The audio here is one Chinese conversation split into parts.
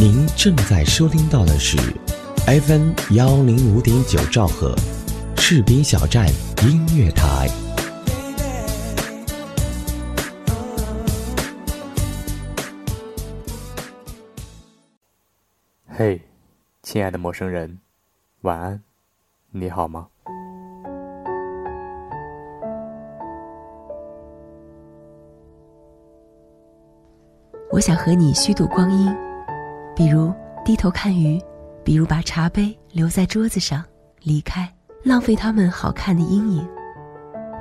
您正在收听到的是 FM 幺零五点九兆赫，赤兵小站音乐台。嘿，亲爱的陌生人，晚安，你好吗？我想和你虚度光阴，比如低头看鱼，比如把茶杯留在桌子上离开，浪费它们好看的阴影。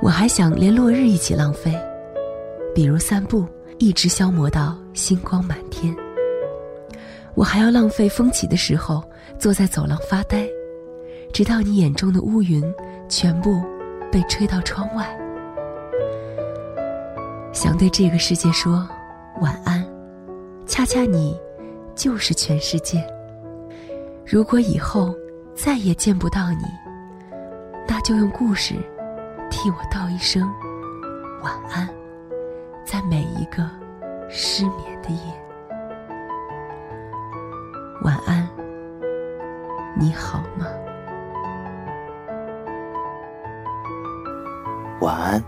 我还想连落日一起浪费，比如散步，一直消磨到星光满天。我还要浪费风起的时候，坐在走廊发呆，直到你眼中的乌云全部被吹到窗外。想对这个世界说晚安。恰恰你，就是全世界。如果以后再也见不到你，那就用故事替我道一声晚安，在每一个失眠的夜。晚安，你好吗？晚安，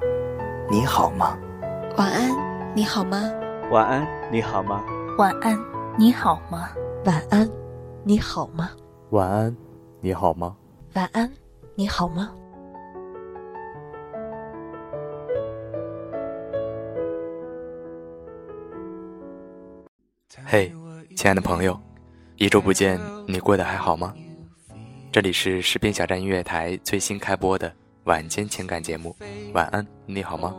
你好吗？晚安，你好吗？晚安，你好吗？晚安，你好吗？晚安，你好吗？晚安，你好吗？晚安，你好吗？嘿，亲爱的朋友，一周不见，你过得还好吗？这里是士兵小站音乐台最新开播的晚间情感节目。晚安，你好吗？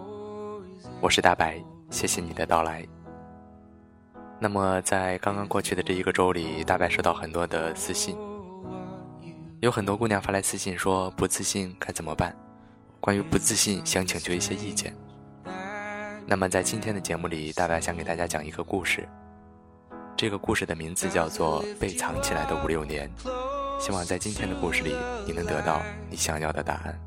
我是大白，谢谢你的到来。那么，在刚刚过去的这一个周里，大白收到很多的私信，有很多姑娘发来私信说不自信该怎么办？关于不自信，想请求一些意见。那么，在今天的节目里，大白想给大家讲一个故事。这个故事的名字叫做《被藏起来的五六年》，希望在今天的故事里，你能得到你想要的答案。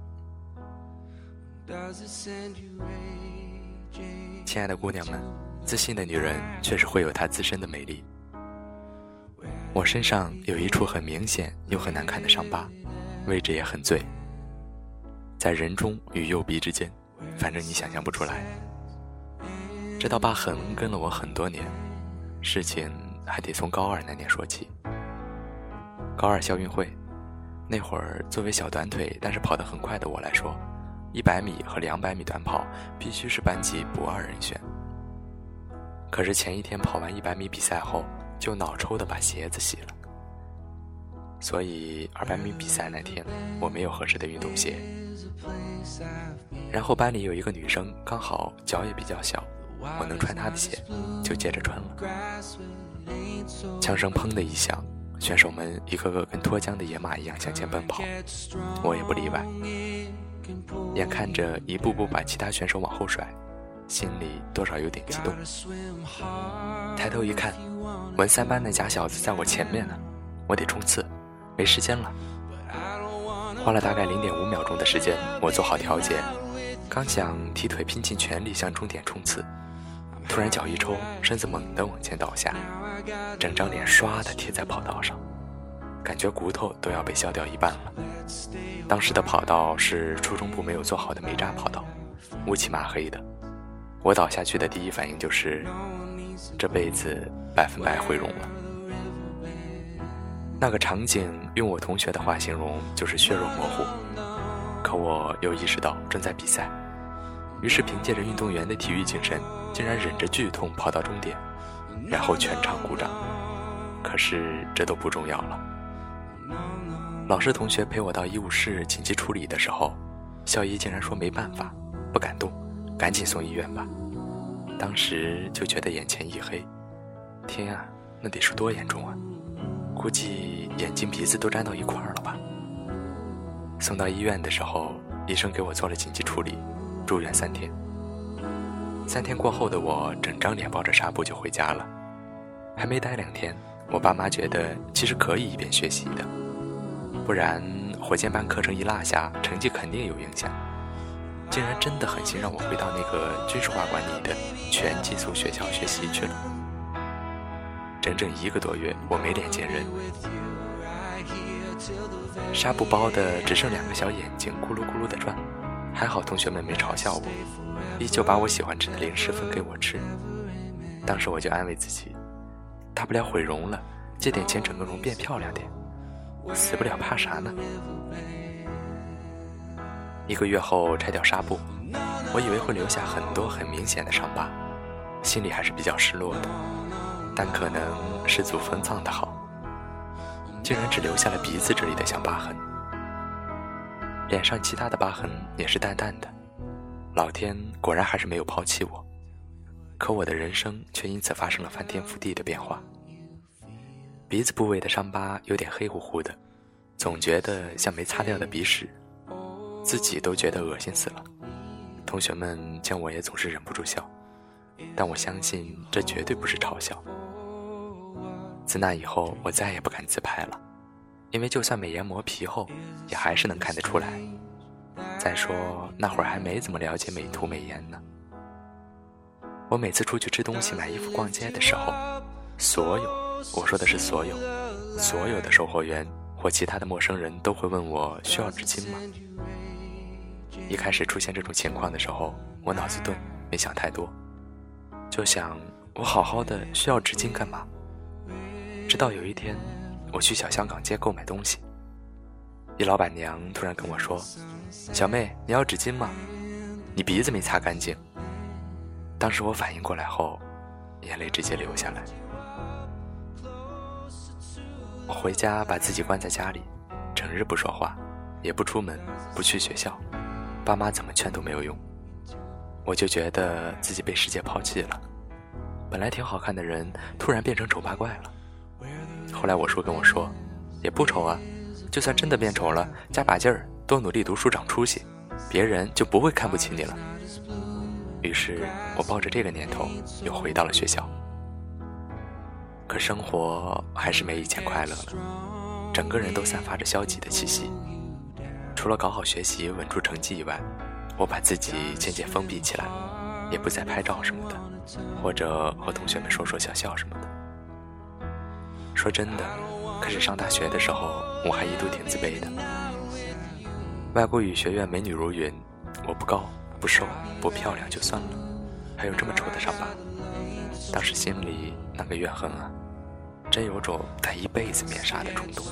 亲爱的姑娘们。自信的女人确实会有她自身的美丽。我身上有一处很明显又很难看的伤疤，位置也很醉，在人中与右臂之间，反正你想象不出来。这道疤痕跟了我很多年，事情还得从高二那年说起。高二校运会，那会儿作为小短腿但是跑得很快的我来说，一百米和两百米短跑必须是班级不二人选。可是前一天跑完一百米比赛后，就脑抽的把鞋子洗了。所以二百米比赛那天，我没有合适的运动鞋。然后班里有一个女生，刚好脚也比较小，我能穿她的鞋，就接着穿了。枪声砰的一响，选手们一个个跟脱缰的野马一样向前奔跑，我也不例外。眼看着一步步把其他选手往后甩。心里多少有点激动，抬头一看，文三班那假小子在我前面呢，我得冲刺，没时间了。花了大概零点五秒钟的时间，我做好调节，刚想踢腿拼尽全力向终点冲刺，突然脚一抽，身子猛地往前倒下，整张脸唰的贴在跑道上，感觉骨头都要被削掉一半了。当时的跑道是初中部没有做好的煤渣跑道，乌漆麻黑的。我倒下去的第一反应就是，这辈子百分百毁容了。那个场景用我同学的话形容就是血肉模糊。可我又意识到正在比赛，于是凭借着运动员的体育精神，竟然忍着剧痛跑到终点，然后全场鼓掌。可是这都不重要了。老师同学陪我到医务室紧急处理的时候，校医竟然说没办法，不敢动。赶紧送医院吧！当时就觉得眼前一黑，天啊，那得是多严重啊！估计眼睛鼻子都粘到一块儿了吧。送到医院的时候，医生给我做了紧急处理，住院三天。三天过后的我，整张脸包着纱布就回家了。还没待两天，我爸妈觉得其实可以一边学习的，不然火箭班课程一落下，成绩肯定有影响。竟然真的狠心让我回到那个军事化管理的全寄宿学校学习去了。整整一个多月，我没脸见人。纱布包的只剩两个小眼睛，咕噜咕噜的转。还好同学们没嘲笑我，依旧把我喜欢吃的零食分给我吃。当时我就安慰自己，大不了毁容了，借点钱整个容变漂亮点，死不了怕啥呢？一个月后拆掉纱布，我以为会留下很多很明显的伤疤，心里还是比较失落的。但可能是祖坟葬的好，竟然只留下了鼻子这里的小疤痕，脸上其他的疤痕也是淡淡的。老天果然还是没有抛弃我，可我的人生却因此发生了翻天覆地的变化。鼻子部位的伤疤有点黑乎乎的，总觉得像没擦掉的鼻屎。自己都觉得恶心死了，同学们见我也总是忍不住笑，但我相信这绝对不是嘲笑。自那以后，我再也不敢自拍了，因为就算美颜磨皮后，也还是能看得出来。再说那会儿还没怎么了解美图美颜呢。我每次出去吃东西、买衣服、逛街的时候，所有我说的是所有，所有的售货员或其他的陌生人都会问我需要纸巾吗？一开始出现这种情况的时候，我脑子钝，没想太多，就想我好好的需要纸巾干嘛？直到有一天，我去小香港街购买东西，一老板娘突然跟我说：“小妹，你要纸巾吗？你鼻子没擦干净。”当时我反应过来后，眼泪直接流下来。我回家把自己关在家里，整日不说话，也不出门，不去学校。爸妈怎么劝都没有用，我就觉得自己被世界抛弃了。本来挺好看的人，突然变成丑八怪了。后来我叔跟我说，也不丑啊，就算真的变丑了，加把劲儿，多努力读书长出息，别人就不会看不起你了。于是我抱着这个念头，又回到了学校。可生活还是没以前快乐了，整个人都散发着消极的气息。除了搞好学习、稳住成绩以外，我把自己渐渐封闭起来，也不再拍照什么的，或者和同学们说说笑笑什么的。说真的，开始上大学的时候，我还一度挺自卑的。外国语学院美女如云，我不高、不瘦、不漂亮就算了，还有这么丑的伤疤。当时心里那个怨恨啊，真有种戴一辈子面纱的冲动。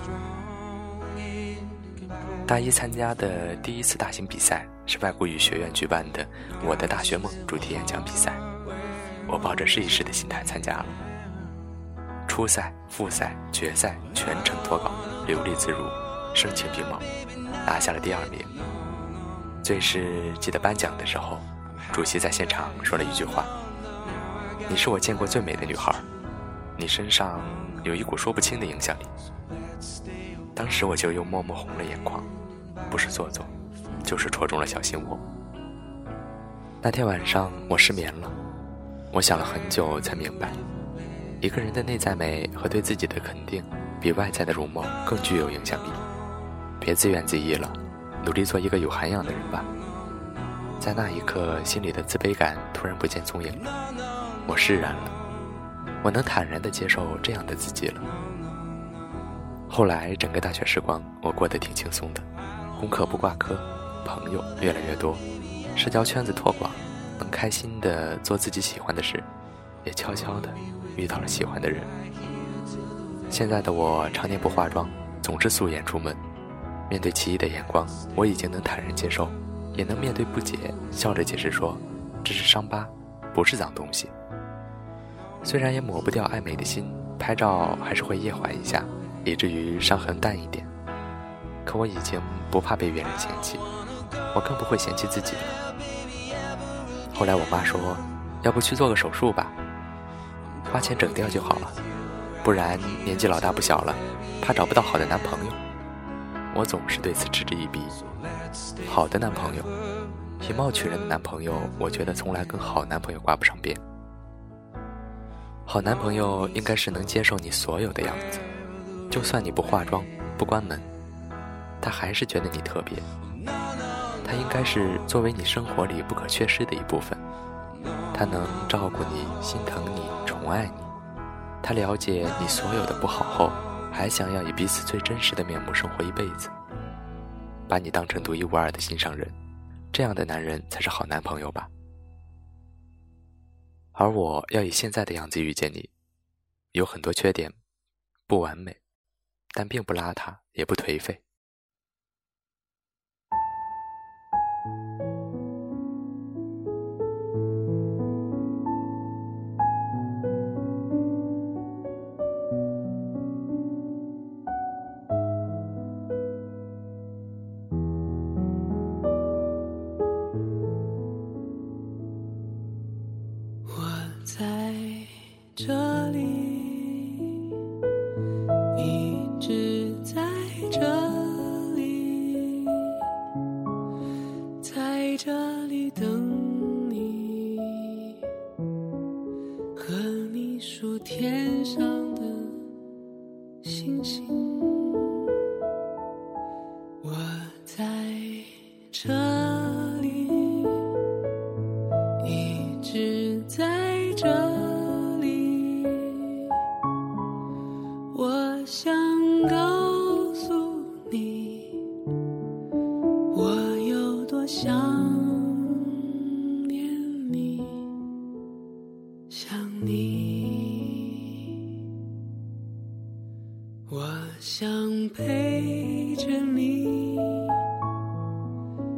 大一参加的第一次大型比赛是外国语学院举办的“我的大学梦”主题演讲比赛，我抱着试一试的心态参加了。初赛、复赛、决赛全程脱稿，流利自如，声情并茂，拿下了第二名。最是记得颁奖的时候，主席在现场说了一句话：“你是我见过最美的女孩，你身上有一股说不清的影响力。”当时我就又默默红了眼眶，不是做作，就是戳中了小心窝。那天晚上我失眠了，我想了很久才明白，一个人的内在美和对自己的肯定，比外在的容貌更具有影响力。别自怨自艾了，努力做一个有涵养的人吧。在那一刻，心里的自卑感突然不见踪影了，我释然了，我能坦然地接受这样的自己了。后来，整个大学时光我过得挺轻松的，功课不挂科，朋友越来越多，社交圈子拓广，能开心的做自己喜欢的事，也悄悄的遇到了喜欢的人。现在的我常年不化妆，总是素颜出门，面对奇异的眼光，我已经能坦然接受，也能面对不解，笑着解释说这是伤疤，不是脏东西。虽然也抹不掉爱美的心，拍照还是会夜缓一下。以至于伤痕淡一点，可我已经不怕被别人嫌弃，我更不会嫌弃自己了。后来我妈说，要不去做个手术吧，花钱整掉就好了，不然年纪老大不小了，怕找不到好的男朋友。我总是对此嗤之以鼻。好的男朋友，以貌取人的男朋友，我觉得从来跟好男朋友挂不上边。好男朋友应该是能接受你所有的样子。就算你不化妆、不关门，他还是觉得你特别。他应该是作为你生活里不可缺失的一部分。他能照顾你、心疼你、宠爱你，他了解你所有的不好后，还想要以彼此最真实的面目生活一辈子，把你当成独一无二的心上人，这样的男人才是好男朋友吧？而我要以现在的样子遇见你，有很多缺点，不完美，但并不邋遢，也不颓废。在这里。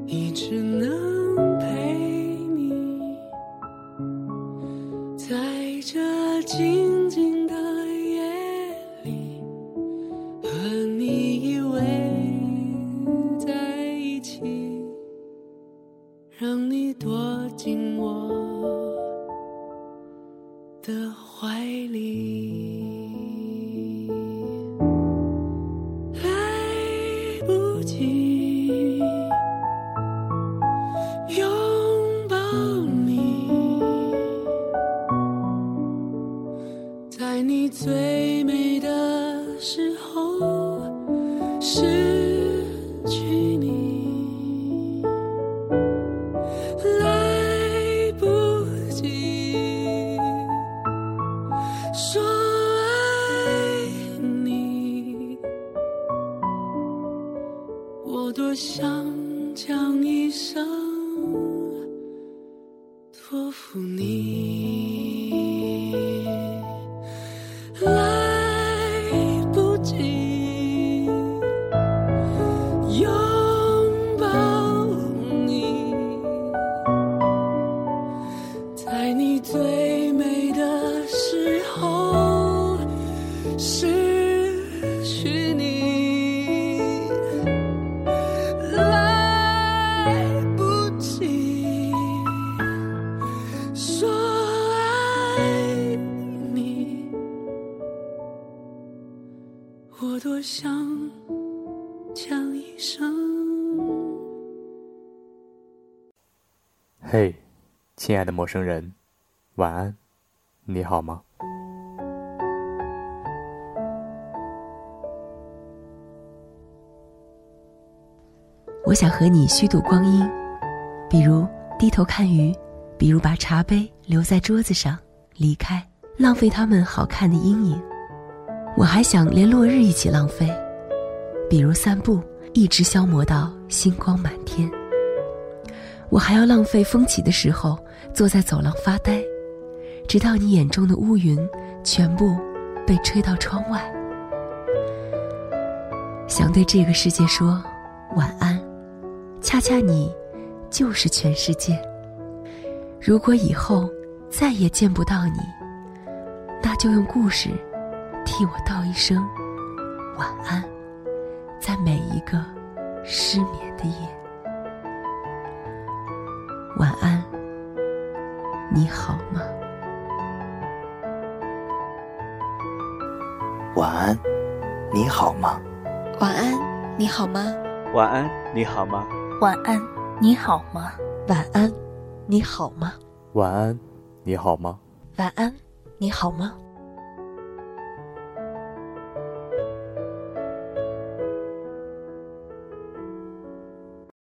一直能陪你。在这静。多想将一生托付你，来不及拥抱你，在你最美的时候失去你。亲爱的陌生人，晚安，你好吗？我想和你虚度光阴，比如低头看鱼，比如把茶杯留在桌子上离开，浪费它们好看的阴影。我还想连落日一起浪费，比如散步，一直消磨到星光满天。我还要浪费风起的时候，坐在走廊发呆，直到你眼中的乌云全部被吹到窗外。想对这个世界说晚安，恰恰你就是全世界。如果以后再也见不到你，那就用故事替我道一声晚安，在每一个失眠的夜。晚安，你好吗？晚安，你好吗？晚安，你好吗？晚安，你好吗？晚安，你好吗？晚安，你好吗？晚安，你好吗？晚安，你好吗？